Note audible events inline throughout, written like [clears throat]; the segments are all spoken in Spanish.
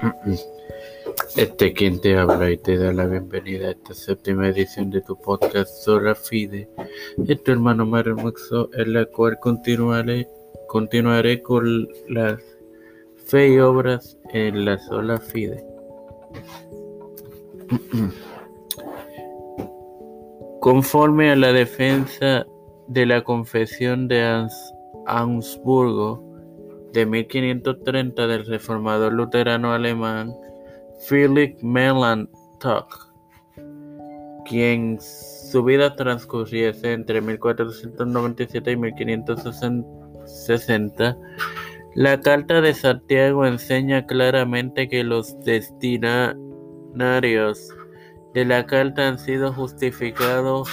[clears throat] Este quien te habla y te da la bienvenida a esta séptima edición de tu podcast Sola Fide. Es tu hermano Mario Muxo, en la cual continuaré, continuaré con las fe y obras en la Sola Fide. [clears throat] Conforme a la defensa de la Confesión de Augsburgo de 1530 del reformador luterano alemán Philipp Melanchthon, quien su vida transcurriese entre 1497 y 1560, la Carta de Santiago enseña claramente que los destinarios de la carta han sido justificados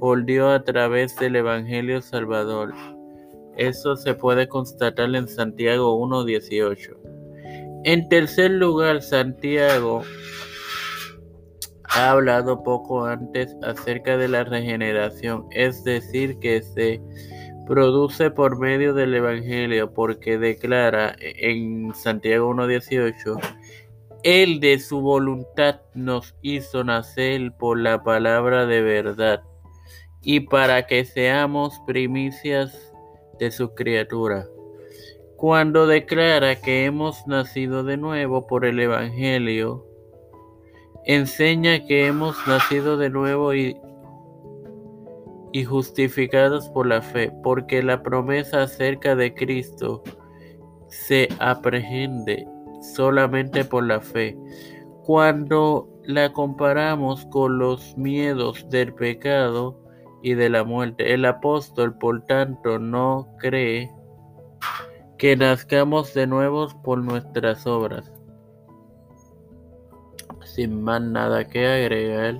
por Dios a través del Evangelio Salvador. Eso se puede constatar en Santiago 1.18. En tercer lugar, Santiago ha hablado poco antes acerca de la regeneración, es decir, que se produce por medio del Evangelio, porque declara en Santiago 1.18, Él de su voluntad nos hizo nacer por la palabra de verdad, y para que seamos primicias de su criatura. Cuando declara que hemos nacido de nuevo por el Evangelio, enseña que hemos nacido de nuevo y, y justificados por la fe, porque la promesa acerca de Cristo se aprehende solamente por la fe. Cuando la comparamos con los miedos del pecado, y de la muerte. El apóstol, por tanto, no cree que nazcamos de nuevo por nuestras obras. Sin más nada que agregar,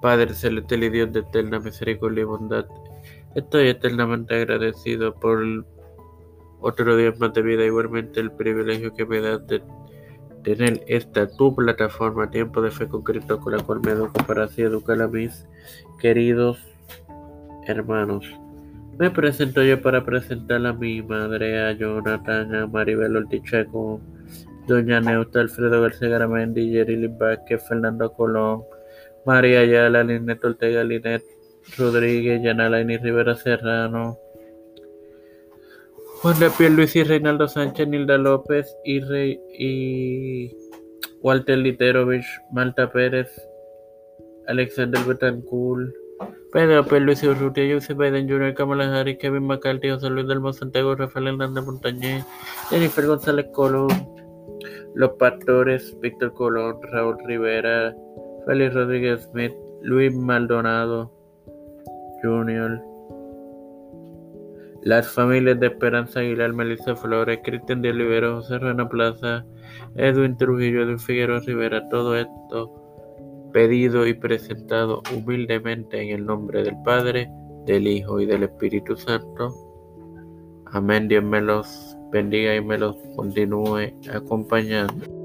Padre celestial y Dios de eterna misericordia y bondad, estoy eternamente agradecido por otro día más de vida, igualmente el privilegio que me das de tener esta tu plataforma Tiempo de Fe con Cristo con la cual me educo para así educar a mis queridos hermanos. Me presento yo para presentar a mi madre, a Jonathan, a Maribel Orticheco, Doña Neuta, Alfredo García Garamendi, Jerry Vázquez, Fernando Colón, María Ayala, Linet Ortega, Linet Rodríguez, Yanalaini Rivera Serrano, Juan de Piel Luis y Reinaldo Sánchez, Nilda López y, y Walter Literovich, Malta Pérez, Alexander Betancourt, Pedro P. Luis Urrutia, Joseph Biden Jr., Kamala Harris, Kevin McCarthy, José Luis del Santiago, Rafael Hernández Montañez, Jennifer González Colón, Los Pastores, Víctor Colón, Raúl Rivera, Félix Rodríguez Smith, Luis Maldonado Jr., las familias de Esperanza Aguilar, Melissa Flores, Cristian de Olivero, José Ruena Plaza, Edwin Trujillo, Edwin Figueroa Rivera, todo esto pedido y presentado humildemente en el nombre del Padre, del Hijo y del Espíritu Santo. Amén. Dios me los bendiga y me los continúe acompañando.